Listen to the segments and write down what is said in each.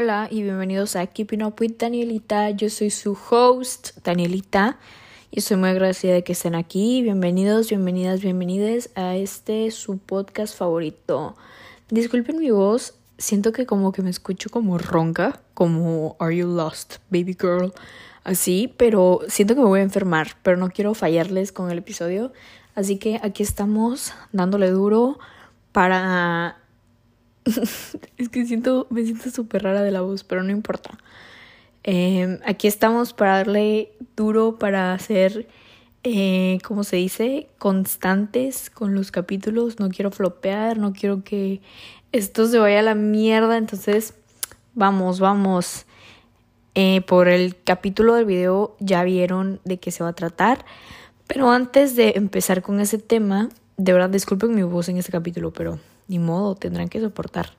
Hola y bienvenidos a Keeping Up with Danielita. Yo soy su host, Danielita, y estoy muy agradecida de que estén aquí. Bienvenidos, bienvenidas, bienvenidas a este su podcast favorito. Disculpen mi voz, siento que como que me escucho como ronca, como Are You Lost, Baby Girl, así, pero siento que me voy a enfermar, pero no quiero fallarles con el episodio. Así que aquí estamos dándole duro para es que siento, me siento súper rara de la voz, pero no importa. Em, aquí estamos para darle duro, para hacer, eh, ¿cómo se dice? Constantes con los capítulos. No quiero flopear, no quiero que esto se vaya a la mierda. Entonces, vamos, vamos. Eh, por el capítulo del video ya vieron de qué se va a tratar. Pero antes de empezar con ese tema, de verdad disculpen mi voz en este capítulo, pero ni modo, tendrán que soportar.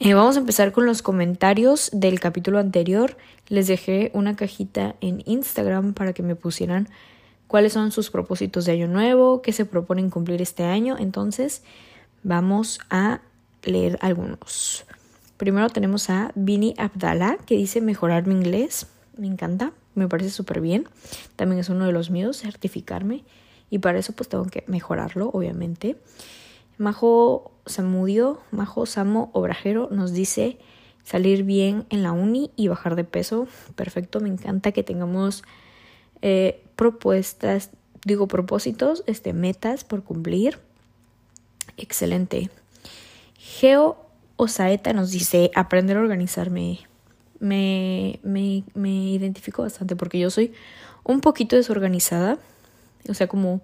Eh, vamos a empezar con los comentarios del capítulo anterior. Les dejé una cajita en Instagram para que me pusieran cuáles son sus propósitos de año nuevo, qué se proponen cumplir este año. Entonces, vamos a leer algunos. Primero tenemos a Vini Abdallah que dice mejorar mi inglés. Me encanta, me parece súper bien. También es uno de los míos, certificarme. Y para eso pues tengo que mejorarlo, obviamente. Majo Samudio, Majo Samo Obrajero nos dice salir bien en la uni y bajar de peso. Perfecto, me encanta que tengamos eh, propuestas, digo propósitos, este, metas por cumplir. Excelente. Geo Osaeta nos dice aprender a organizarme. Me, me, me identifico bastante porque yo soy un poquito desorganizada. O sea, como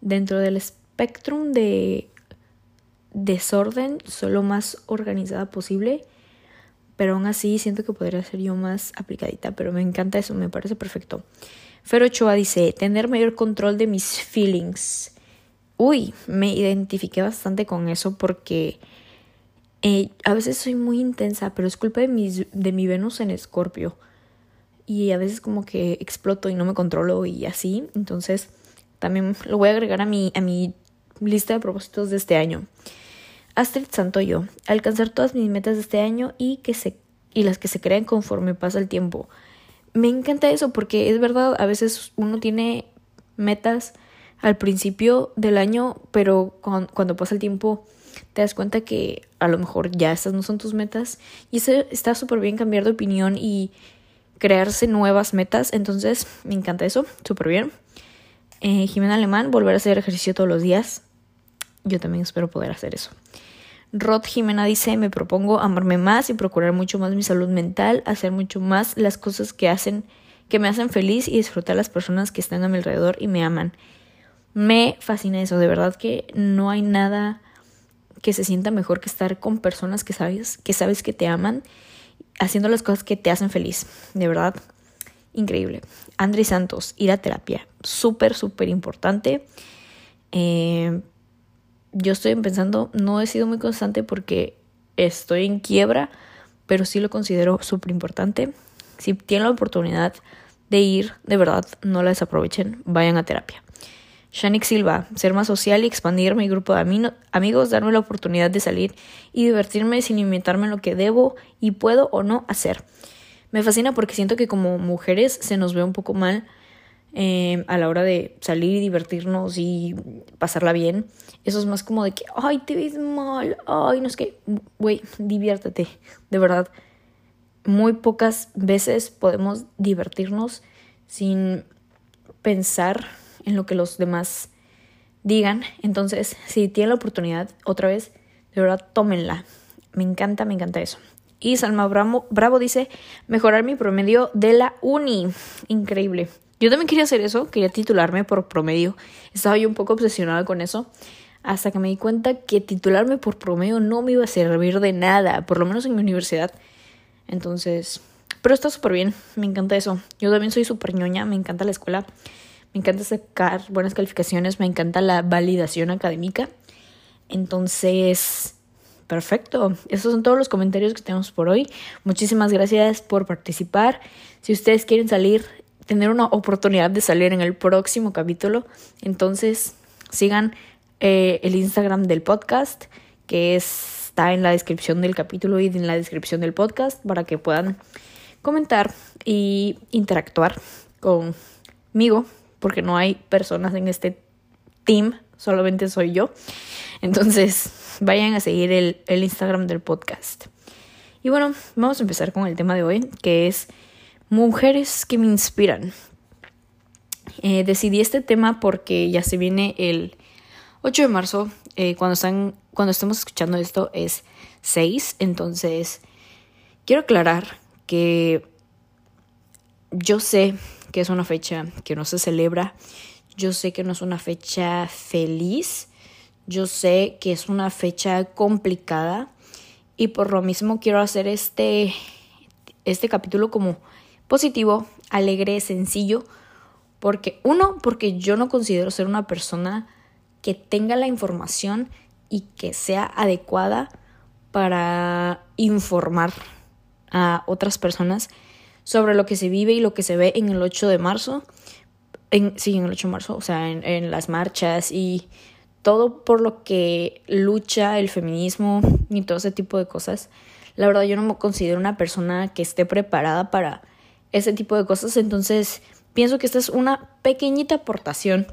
dentro del espectro de desorden, solo más organizada posible. Pero aún así siento que podría ser yo más aplicadita. Pero me encanta eso, me parece perfecto. Fer Ochoa dice, tener mayor control de mis feelings. Uy, me identifiqué bastante con eso porque eh, a veces soy muy intensa, pero es culpa de, mis, de mi Venus en Escorpio. Y a veces como que exploto y no me controlo y así. Entonces también lo voy a agregar a mi, a mi lista de propósitos de este año. Astrid Santoyo, alcanzar todas mis metas de este año y, que se, y las que se crean conforme pasa el tiempo. Me encanta eso porque es verdad, a veces uno tiene metas al principio del año, pero cuando, pasa el tiempo te das cuenta que a lo mejor ya estas no son tus metas y eso está súper bien cambiar de opinión y crearse nuevas metas, entonces me encanta eso, súper bien. Eh, Jimena Alemán, volver a hacer ejercicio todos los días. Yo también espero poder hacer eso. Rod Jimena dice, me propongo amarme más y procurar mucho más mi salud mental, hacer mucho más las cosas que hacen, que me hacen feliz y disfrutar las personas que están a mi alrededor y me aman. Me fascina eso, de verdad que no hay nada que se sienta mejor que estar con personas que sabes, que sabes que te aman, haciendo las cosas que te hacen feliz. De verdad, increíble. Andrés Santos, ir a terapia, súper, súper importante. Eh, yo estoy pensando, no he sido muy constante porque estoy en quiebra, pero sí lo considero súper importante. Si tienen la oportunidad de ir, de verdad, no la desaprovechen, vayan a terapia. Shanik Silva, ser más social y expandir mi grupo de amigos, darme la oportunidad de salir y divertirme sin limitarme en lo que debo y puedo o no hacer. Me fascina porque siento que como mujeres se nos ve un poco mal eh, a la hora de salir y divertirnos y pasarla bien. Eso es más como de que, ay, te ves mal, ay, no es que, güey, diviértete, de verdad. Muy pocas veces podemos divertirnos sin pensar en lo que los demás digan. Entonces, si tienen la oportunidad, otra vez, de verdad, tómenla. Me encanta, me encanta eso. Y Salma Bravo, Bravo dice, mejorar mi promedio de la uni. Increíble. Yo también quería hacer eso, quería titularme por promedio. Estaba yo un poco obsesionada con eso. Hasta que me di cuenta que titularme por promedio no me iba a servir de nada, por lo menos en mi universidad. Entonces, pero está súper bien, me encanta eso. Yo también soy súper ñoña, me encanta la escuela, me encanta sacar buenas calificaciones, me encanta la validación académica. Entonces, perfecto. Esos son todos los comentarios que tenemos por hoy. Muchísimas gracias por participar. Si ustedes quieren salir tener una oportunidad de salir en el próximo capítulo. Entonces, sigan eh, el Instagram del podcast, que es está en la descripción del capítulo y en la descripción del podcast para que puedan comentar y interactuar conmigo, porque no hay personas en este team, solamente soy yo. Entonces, vayan a seguir el, el Instagram del podcast. Y bueno, vamos a empezar con el tema de hoy, que es mujeres que me inspiran. Eh, decidí este tema porque ya se viene el 8 de marzo. Eh, cuando, están, cuando estamos escuchando esto es 6. Entonces, quiero aclarar que yo sé que es una fecha que no se celebra. Yo sé que no es una fecha feliz. Yo sé que es una fecha complicada. Y por lo mismo quiero hacer este, este capítulo como positivo, alegre, sencillo porque, uno, porque yo no considero ser una persona que tenga la información y que sea adecuada para informar a otras personas sobre lo que se vive y lo que se ve en el 8 de marzo. En, sí, en el 8 de marzo, o sea, en, en las marchas y todo por lo que lucha el feminismo y todo ese tipo de cosas. La verdad, yo no me considero una persona que esté preparada para ese tipo de cosas, entonces pienso que esta es una pequeñita aportación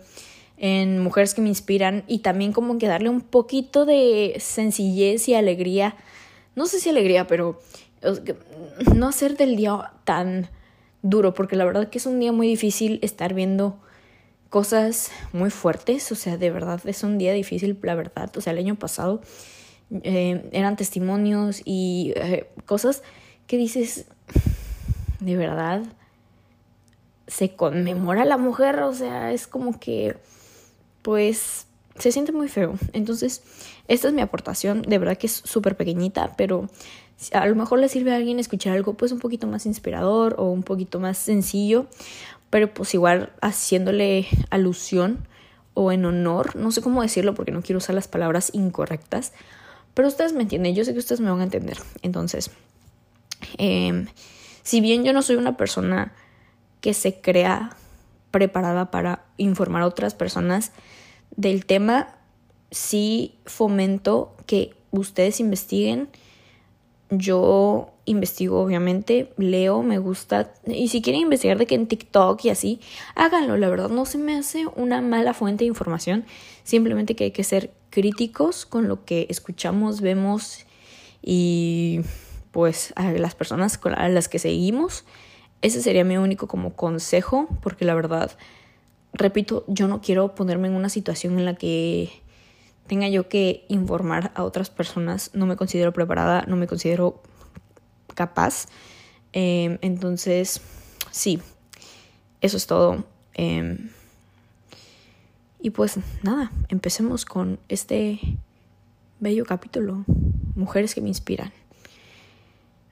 en mujeres que me inspiran y también como que darle un poquito de sencillez y alegría, no sé si alegría, pero no hacer del día tan duro, porque la verdad que es un día muy difícil estar viendo cosas muy fuertes, o sea, de verdad es un día difícil, la verdad, o sea, el año pasado eh, eran testimonios y eh, cosas que dices, de verdad, se conmemora a la mujer, o sea, es como que, pues, se siente muy feo. Entonces, esta es mi aportación, de verdad que es súper pequeñita, pero a lo mejor le sirve a alguien escuchar algo pues un poquito más inspirador o un poquito más sencillo, pero pues igual haciéndole alusión o en honor, no sé cómo decirlo porque no quiero usar las palabras incorrectas, pero ustedes me entienden, yo sé que ustedes me van a entender. Entonces, eh, si bien yo no soy una persona que se crea preparada para informar a otras personas del tema, sí fomento que ustedes investiguen. Yo investigo, obviamente, leo, me gusta. Y si quieren investigar de que en TikTok y así, háganlo. La verdad, no se me hace una mala fuente de información. Simplemente que hay que ser críticos con lo que escuchamos, vemos y pues a las personas a las que seguimos. Ese sería mi único como consejo, porque la verdad, repito, yo no quiero ponerme en una situación en la que tenga yo que informar a otras personas. No me considero preparada, no me considero capaz. Em, entonces, sí, eso es todo. Em, y pues nada, empecemos con este bello capítulo, Mujeres que me inspiran.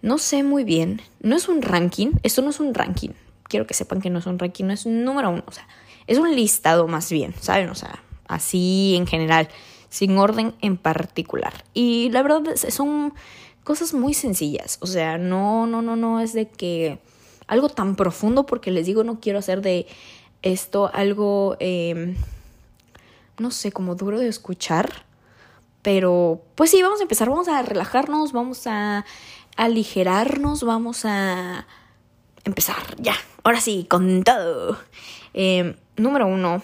No sé muy bien, no es un ranking, esto no es un ranking. Quiero que sepan que no es un ranking, no es número uno, o sea, es un listado más bien, ¿saben? O sea, así en general, sin orden en particular. Y la verdad son cosas muy sencillas, o sea, no, no, no, no es de que algo tan profundo, porque les digo, no quiero hacer de esto algo, em, no sé, como duro de escuchar. Pero, pues sí, vamos a empezar, vamos a relajarnos, vamos a aligerarnos, vamos a empezar ya. Ahora sí, con todo. Em, número uno,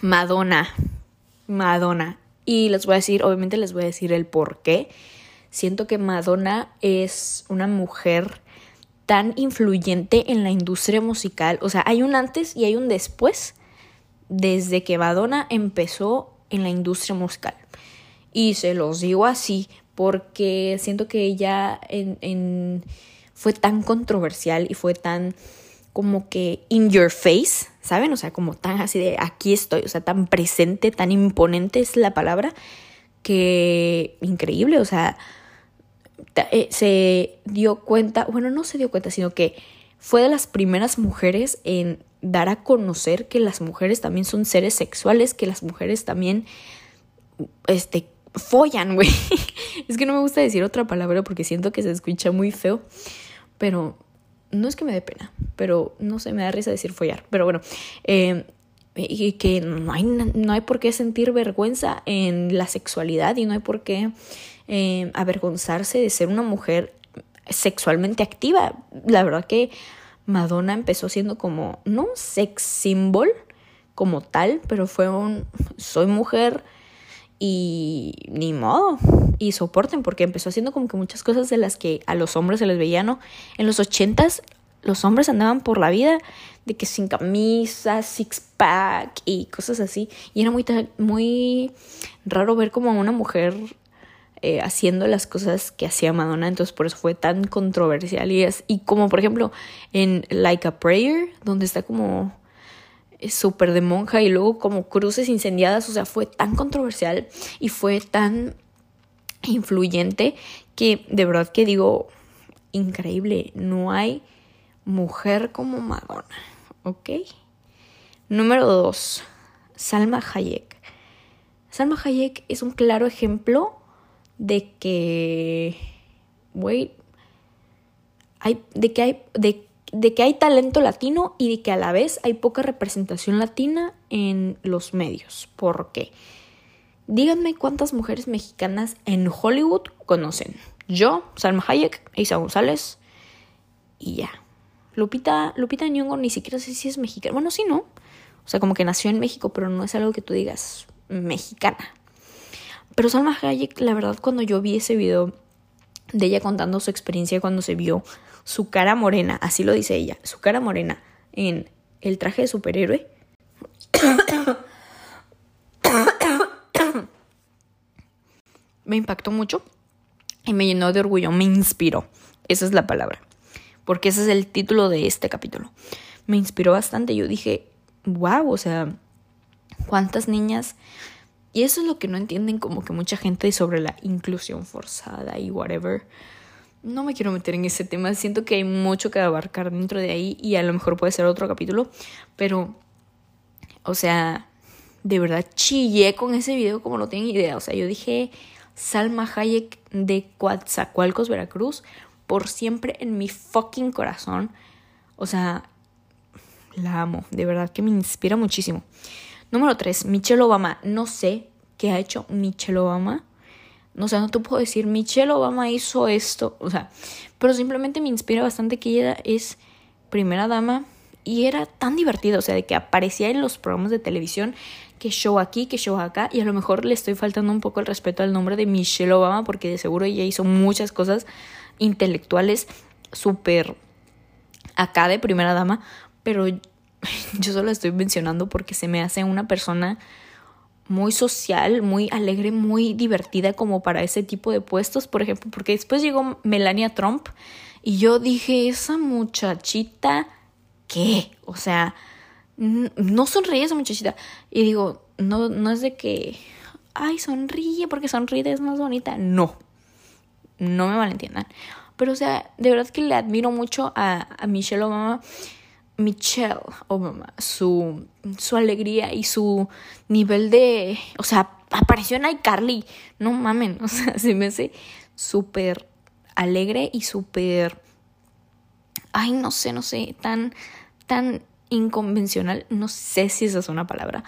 Madonna. Madonna. Y les voy a decir, obviamente les voy a decir el por qué. Siento que Madonna es una mujer tan influyente en la industria musical. O sea, hay un antes y hay un después desde que Madonna empezó en la industria musical. Y se los digo así porque siento que ella en, fue tan controversial y fue tan como que in your face, ¿saben? O sea, como tan así de aquí estoy, o sea, tan presente, tan imponente es la palabra, que increíble, o sea, eh, se dio cuenta, bueno, no se dio cuenta, sino que fue de las primeras mujeres en dar a conocer que las mujeres también son seres sexuales, que las mujeres también este, follan, güey. es que no me gusta decir otra palabra porque siento que se escucha muy feo, pero no es que me dé pena, pero no sé, me da risa decir follar. Pero bueno, eh, y que no hay, no hay por qué sentir vergüenza en la sexualidad y no hay por qué eh, avergonzarse de ser una mujer sexualmente activa. La verdad que Madonna empezó siendo como, no un sex symbol como tal, pero fue un, soy mujer y ni modo, y soporten, porque empezó haciendo como que muchas cosas de las que a los hombres se les veía, ¿no? En los ochentas los hombres andaban por la vida de que sin camisa, six pack y cosas así. Y era muy, muy raro ver como a una mujer eh, haciendo las cosas que hacía Madonna, entonces por eso fue tan controversial. Y, es, y como por ejemplo en Like a Prayer, donde está como súper de monja y luego como cruces incendiadas, o sea, fue tan controversial y fue tan influyente que de verdad que digo, increíble, no hay mujer como Madonna, ¿ok? Número dos, Salma Hayek. Salma Hayek es un claro ejemplo de que, güey, hay, de que hay, de, de que hay talento latino y de que a la vez hay poca representación latina en los medios. ¿Por qué? Díganme cuántas mujeres mexicanas en Hollywood conocen. Yo, Salma Hayek, Isa González y ya. Lupita, Lupita Nyong'o ni siquiera sé si es mexicana. Bueno, sí, ¿no? O sea, como que nació en México, pero no es algo que tú digas mexicana. Pero Salma Hayek, la verdad, cuando yo vi ese video de ella contando su experiencia cuando se vio su cara morena, así lo dice ella, su cara morena en el traje de superhéroe. me impactó mucho y me llenó de orgullo, me inspiró. Esa es la palabra. Porque ese es el título de este capítulo. Me inspiró bastante. Yo dije, wow, o sea, cuántas niñas y eso es lo que no entienden como que mucha gente sobre la inclusión forzada y whatever. No me quiero meter en ese tema, siento que hay mucho que abarcar dentro de ahí y a lo mejor puede ser otro capítulo, pero, o sea, de verdad chillé con ese video como no tienen idea. O sea, yo dije Salma Hayek de Coatzacoalcos, Veracruz, por siempre en mi fucking corazón. O sea, la amo, de verdad que me inspira muchísimo. Número 3, Michelle Obama. No sé qué ha hecho Michelle Obama. No sé, no te puedo decir, Michelle Obama hizo esto. O sea, pero simplemente me inspira bastante que ella es primera dama y era tan divertida. O sea, de que aparecía en los programas de televisión, que show aquí, que show acá. Y a lo mejor le estoy faltando un poco el respeto al nombre de Michelle Obama porque de seguro ella hizo muchas cosas intelectuales súper acá de primera dama. Pero yo solo estoy mencionando porque se me hace una persona muy social, muy alegre, muy divertida como para ese tipo de puestos, por ejemplo, porque después llegó Melania Trump y yo dije, esa muchachita, ¿qué? O sea, no sonríe esa muchachita. Y digo, no, no es de que, ay, sonríe porque sonríe es más bonita. No, no me malentiendan. Pero, o sea, de verdad que le admiro mucho a, a Michelle Obama Michelle Obama, su, su alegría y su nivel de, o sea, apareció en iCarly, no mamen, o sea, se me hace súper alegre y súper, ay, no sé, no sé, tan, tan inconvencional, no sé si esa es una palabra,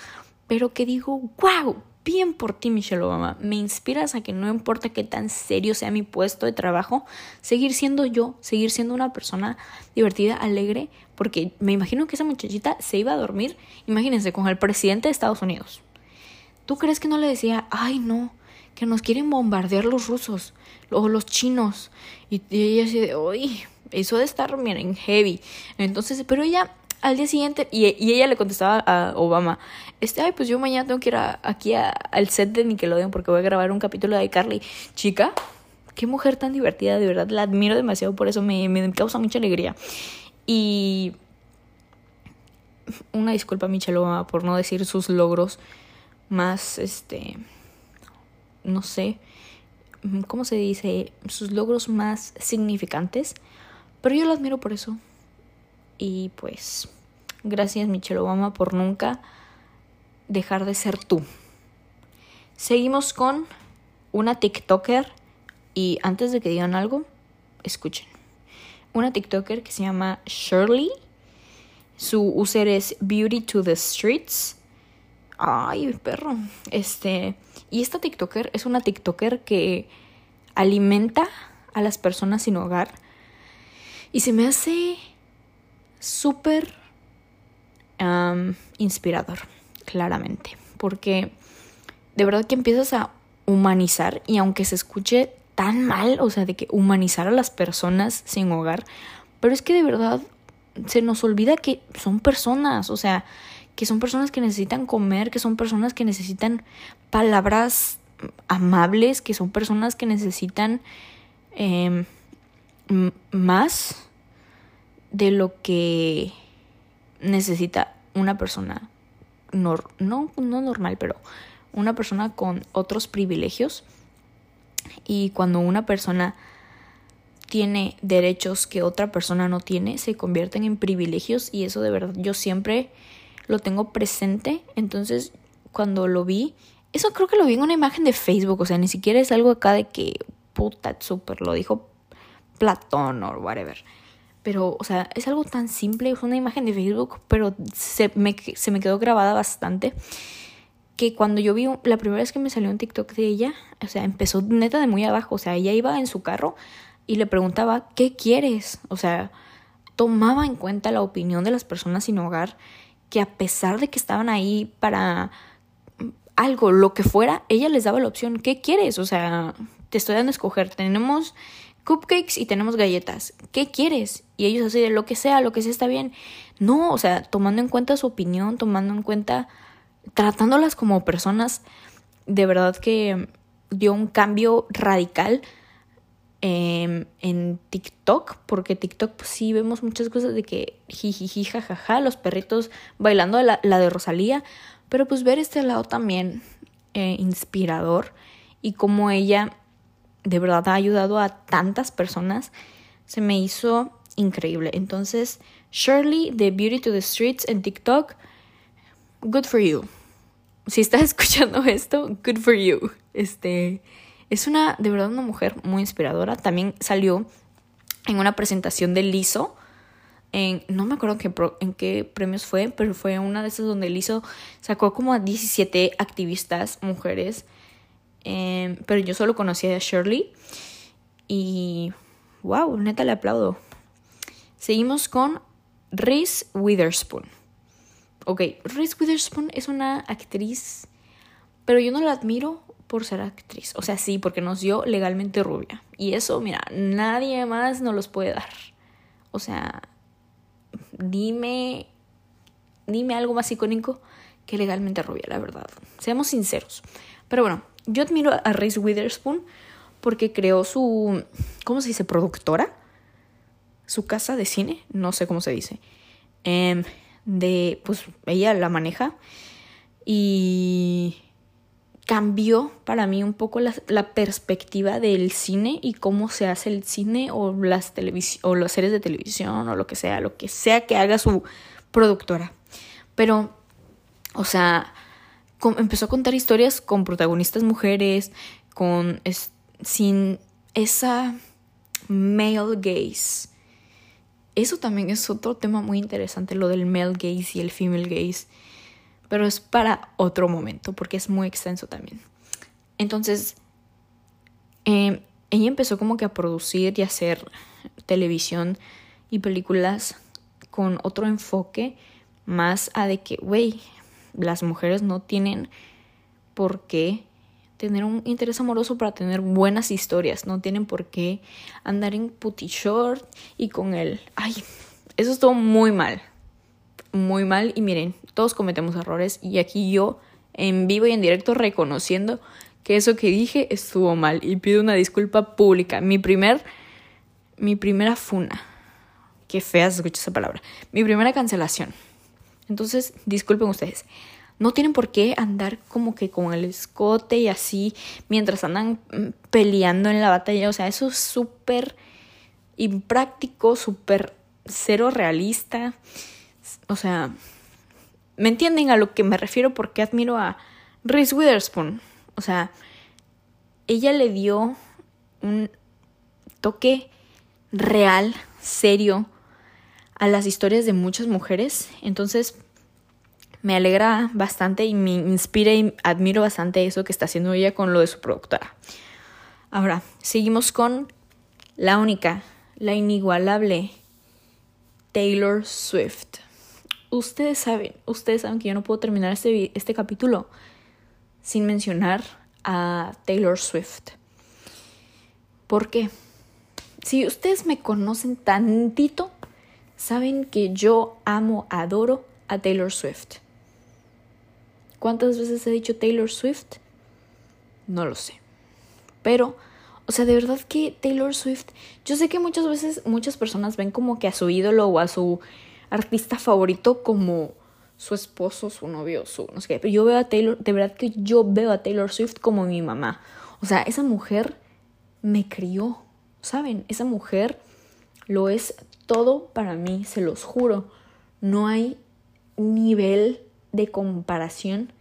pero que digo, wow, bien por ti, Michelle Obama. Me inspiras a que no importa qué tan serio sea mi puesto de trabajo, seguir siendo yo, seguir siendo una persona divertida, alegre, porque me imagino que esa muchachita se iba a dormir, imagínense, con el presidente de Estados Unidos. ¿Tú crees que no le decía, ay no, que nos quieren bombardear los rusos o los chinos? Y, ella así de, uy, eso de estar, miren, heavy. Entonces, pero ella al día siguiente, y, ella le contestaba a Obama, este, ay, pues yo mañana tengo que ir aquí al set de Nickelodeon porque voy a grabar un capítulo de Carly. Chica, qué mujer tan divertida, de verdad, la admiro demasiado, por eso me, me causa mucha alegría. Y una disculpa a Michelle Obama por no decir sus logros más, este, no sé, ¿cómo se dice? Sus logros más significantes. Pero yo la admiro por eso. Y pues, gracias Michelle Obama por nunca dejar de ser tú. Seguimos con una TikToker y antes de que digan algo, escuchen. Una TikToker que se llama Shirley. Su user es Beauty to the Streets. Ay, perro. Este, y esta TikToker es una TikToker que alimenta a las personas sin hogar. Y se me hace súper inspirador, claramente. Porque de verdad que empiezas a humanizar y aunque se escuche tan mal, o sea, de que humanizar a las personas sin hogar, pero es que de verdad se nos olvida que son personas, o sea, que son personas que necesitan comer, que son personas que necesitan palabras amables, que son personas que necesitan em, más de lo que necesita una persona no, no normal, pero una persona con otros privilegios. Y cuando una persona tiene derechos que otra persona no tiene, se convierten en privilegios y eso de verdad yo siempre lo tengo presente. Entonces, cuando lo vi, eso creo que lo vi en una imagen de Facebook, o sea, ni siquiera es algo acá de que puta, súper, lo dijo Platón o whatever. Pero, o sea, es algo tan simple, es una imagen de Facebook, pero se me, se me quedó grabada bastante. Que cuando yo vi la primera vez que me salió un TikTok de ella, o sea, empezó neta de muy abajo. O sea, ella iba en su carro y le preguntaba, ¿qué quieres? O sea, tomaba en cuenta la opinión de las personas sin hogar, que a pesar de que estaban ahí para algo, lo que fuera, ella les daba la opción, ¿qué quieres? O sea, te estoy dando a escoger. Tenemos cupcakes y tenemos galletas. ¿Qué quieres? Y ellos así de lo que sea, lo que sea está bien. No, o sea, tomando en cuenta su opinión, tomando en cuenta, tratándolas como personas, de verdad que dio un cambio radical em, en TikTok, porque TikTok pues, sí vemos muchas cosas de que jijiji, jajaja, los perritos bailando la, la de Rosalía, pero pues ver este lado también eh, inspirador y cómo ella de verdad ha ayudado a tantas personas, se me hizo increíble. Entonces, Shirley de Beauty to the Streets en TikTok, good for you. Si estás escuchando esto, good for you. Este es una de verdad una mujer muy inspiradora. También salió en una presentación de Liso. En, no me acuerdo en qué premios fue, pero fue una de esas donde Liso sacó como a 17 activistas mujeres Em, pero yo solo conocía a Shirley. Y wow, neta le aplaudo. Seguimos con Reese Witherspoon. Ok, Reese Witherspoon es una actriz, pero yo no la admiro por ser actriz. O sea, sí, porque nos dio legalmente rubia. Y eso, mira, nadie más nos los puede dar. O sea, dime, dime algo más icónico que legalmente rubia, la verdad. Seamos sinceros. Pero bueno, yo admiro a Reese Witherspoon porque creó su, ¿cómo se dice? Productora. Su casa de cine, no sé cómo se dice. Em, de, pues ella la maneja y cambió para mí un poco la, perspectiva del cine y cómo se hace el cine o las, o las series de televisión o lo que sea, lo que sea que haga su productora. Pero, o sea, empezó a contar historias con protagonistas mujeres, con sin esa male gaze. Eso también es otro tema muy interesante, lo del male gaze y el female gaze. Pero es para otro momento, porque es muy extenso también. Entonces, em, ella empezó como que a producir y hacer televisión y películas con otro enfoque más a de que, güey, las mujeres no tienen por qué tener un interés amoroso para tener buenas historias, no tienen por qué andar en putty short y con él. Ay, eso estuvo muy mal. Muy mal y miren, todos cometemos errores y aquí yo en vivo y en directo reconociendo que eso que dije estuvo mal y pido una disculpa pública. Mi primer mi primera funa. Qué fea se escucha esa palabra. Mi primera cancelación. Entonces, disculpen ustedes. No tienen por qué andar como que con el escote y así mientras andan mm, peleando en la batalla. O sea, eso es súper impráctico, súper cero realista. O sea, ¿me entienden a lo que me refiero? Porque admiro a Reese Witherspoon. O sea, ella le dio un toque real, serio, a las historias de muchas mujeres. Entonces, me alegra bastante y me inspira y admiro bastante eso que está haciendo ella con lo de su productora. Ahora, seguimos con la única, la inigualable Taylor Swift. Ustedes saben, ustedes saben que yo no puedo terminar este, este capítulo sin mencionar a Taylor Swift. ¿Por qué? Si ustedes me conocen tantito, saben que yo amo, adoro a Taylor Swift. ¿Cuántas veces he dicho Taylor Swift? No lo sé. Pero, o sea, de verdad que Taylor Swift, yo sé que muchas veces muchas personas ven como que a su ídolo o a su artista favorito como su esposo, su novio, su no sé qué. Pero yo veo a Taylor, de verdad que yo veo a Taylor Swift como mi mamá. O sea, esa mujer me crió, ¿saben? Esa mujer lo es todo para mí, se los juro. No hay nivel de comparación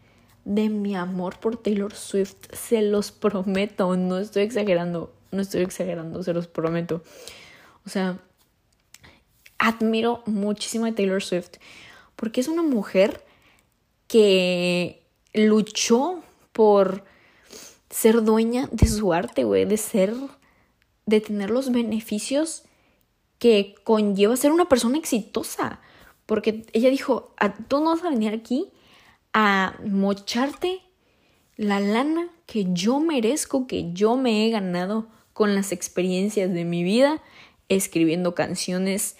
de mi amor por Taylor Swift. Se los prometo, no estoy exagerando, no estoy exagerando, se los prometo. O sea, admiro muchísimo a Taylor Swift porque es una mujer que luchó por ser dueña de su arte, güey, de ser, de tener los beneficios que conlleva ser una persona exitosa. Porque ella dijo, ah, tú no vas a venir aquí a mocharte la lana que yo merezco, que yo me he ganado con las experiencias de mi vida, escribiendo canciones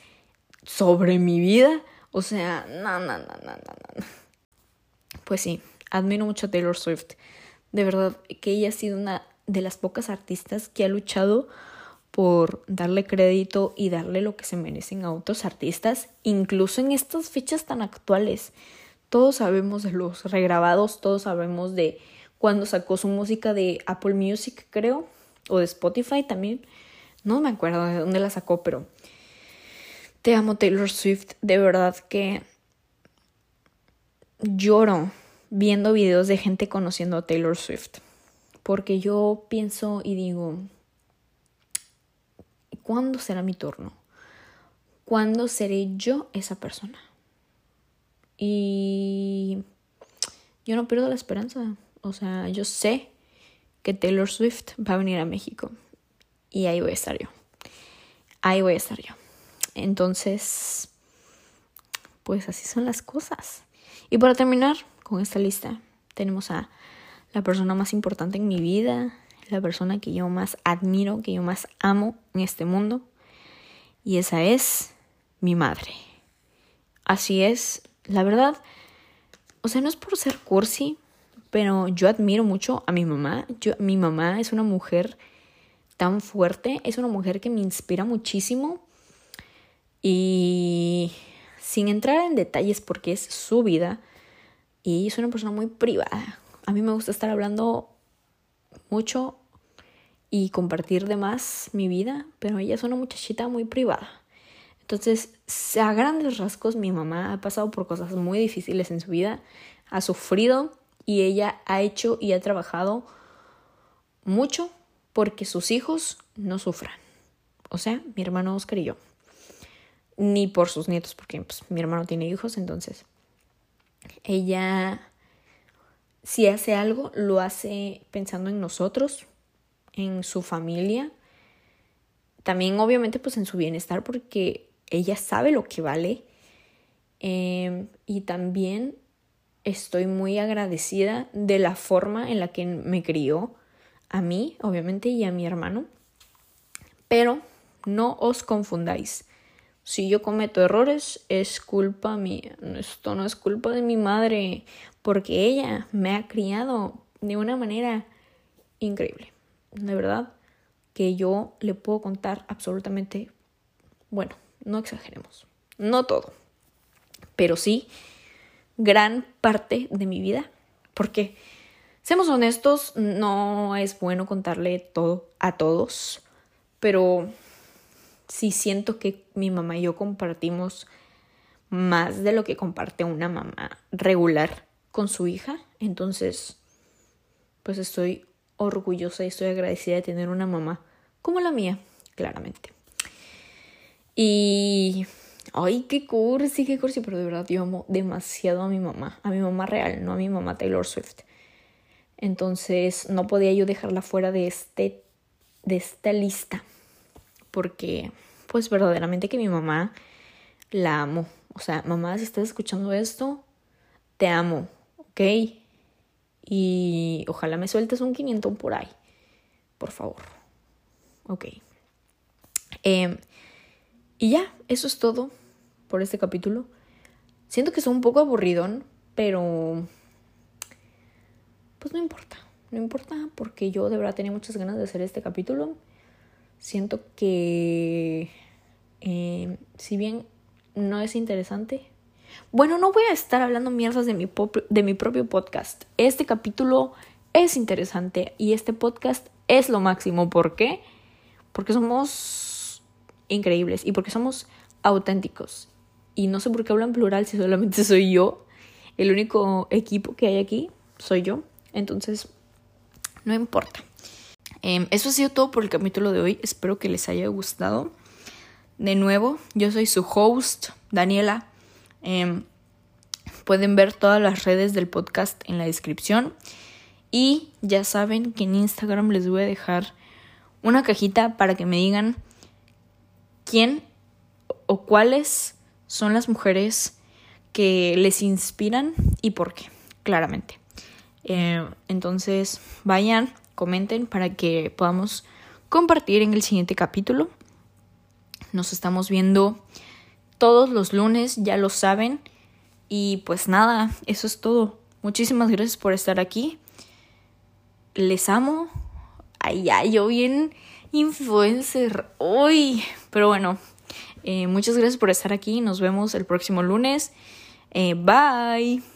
sobre mi vida. O sea, no, no, no, no, no, no. Pues sí, admiro mucho a Taylor Swift. De verdad que ella ha sido una de las pocas artistas que ha luchado por darle crédito y darle lo que se merecen a otros artistas, incluso en estas fechas tan actuales. Todos sabemos de los regrabados, todos sabemos de cuando sacó su música de Apple Music, creo, o de Spotify también. No me acuerdo de dónde la sacó, pero te amo Taylor Swift, de verdad que lloro viendo videos de gente conociendo a Taylor Swift, porque yo pienso y digo, ¿Cuándo será mi turno? ¿Cuándo seré yo esa persona? Y yo no pierdo la esperanza. O sea, yo sé que Taylor Swift va a venir a México. Y ahí voy a estar yo. Ahí voy a estar yo. Entonces, pues así son las cosas. Y para terminar con esta lista, tenemos a la persona más importante en mi vida, la persona que yo más admiro, que yo más amo en este mundo. Y esa es mi madre. Así es, la verdad, o sea, no es por ser cursi, pero yo admiro mucho a mi mamá. Yo, mi mamá es una mujer tan fuerte, es una mujer que me inspira muchísimo. Y sin entrar en detalles porque es su vida, y es una persona muy privada. A mí me gusta estar hablando mucho y compartir de más mi vida, pero ella es una muchachita muy privada. Entonces, a grandes rasgos, mi mamá ha pasado por cosas muy difíciles en su vida, ha sufrido y ella ha hecho y ha trabajado mucho porque sus hijos no sufran. O sea, mi hermano Oscar y yo. Ni por sus nietos, porque pues, mi hermano tiene hijos, entonces ella si hace algo, lo hace pensando en nosotros, en su familia, también obviamente pues en su bienestar porque ella sabe lo que vale em, y también estoy muy agradecida de la forma en la que me crió a mí, obviamente, y a mi hermano. Pero no os confundáis. Si yo cometo errores, es culpa mía. Esto no es culpa de mi madre porque ella me ha criado de una manera increíble. De verdad que yo le puedo contar absolutamente, bueno, no exageremos, no todo, pero sí gran parte de mi vida, porque, seamos honestos, no es bueno contarle todo a todos, pero sí siento que mi mamá y yo compartimos más de lo que comparte una mamá regular con su hija. Entonces, pues estoy orgullosa y estoy agradecida de tener una mamá como la mía, claramente. Y, ay, qué cursi, qué cursi, pero de verdad yo amo demasiado a mi mamá, a mi mamá real, no a mi mamá Taylor Swift. Entonces, no podía yo dejarla fuera de este de esta lista. Porque, pues verdaderamente que mi mamá la amo. O sea, mamá, si estás escuchando esto, te amo, ¿ok? Y ojalá me sueltes un 500 por ahí. Por favor. Ok. Em, y ya, eso es todo por este capítulo. Siento que es un poco aburridón, pero pues no importa. No importa porque yo de verdad tenía muchas ganas de hacer este capítulo. Siento que em, si bien no es interesante, bueno, no voy a estar hablando mierdas de mi, de mi propio podcast. Este capítulo es interesante y este podcast es lo máximo. ¿Por qué? Porque somos increíbles y porque somos auténticos. Y no sé por qué hablo en plural si solamente soy yo. El único equipo que hay aquí soy yo. Entonces, no importa. Em, eso ha sido todo por el capítulo de hoy. Espero que les haya gustado. De nuevo, yo soy su host, Daniela. Em, pueden ver todas las redes del podcast en la descripción. Y ya saben que en Instagram les voy a dejar una cajita para que me digan quién o cuáles son las mujeres que les inspiran y por qué, claramente. Eh, entonces vayan, comenten para que podamos compartir en el siguiente capítulo. Nos estamos viendo todos los lunes, ya lo saben. Y pues nada, eso es todo. Muchísimas gracias por estar aquí. Les amo. Ay, ay, yo bien influencer hoy. Pero bueno, eh, muchas gracias por estar aquí. Nos vemos el próximo lunes. Eh, bye.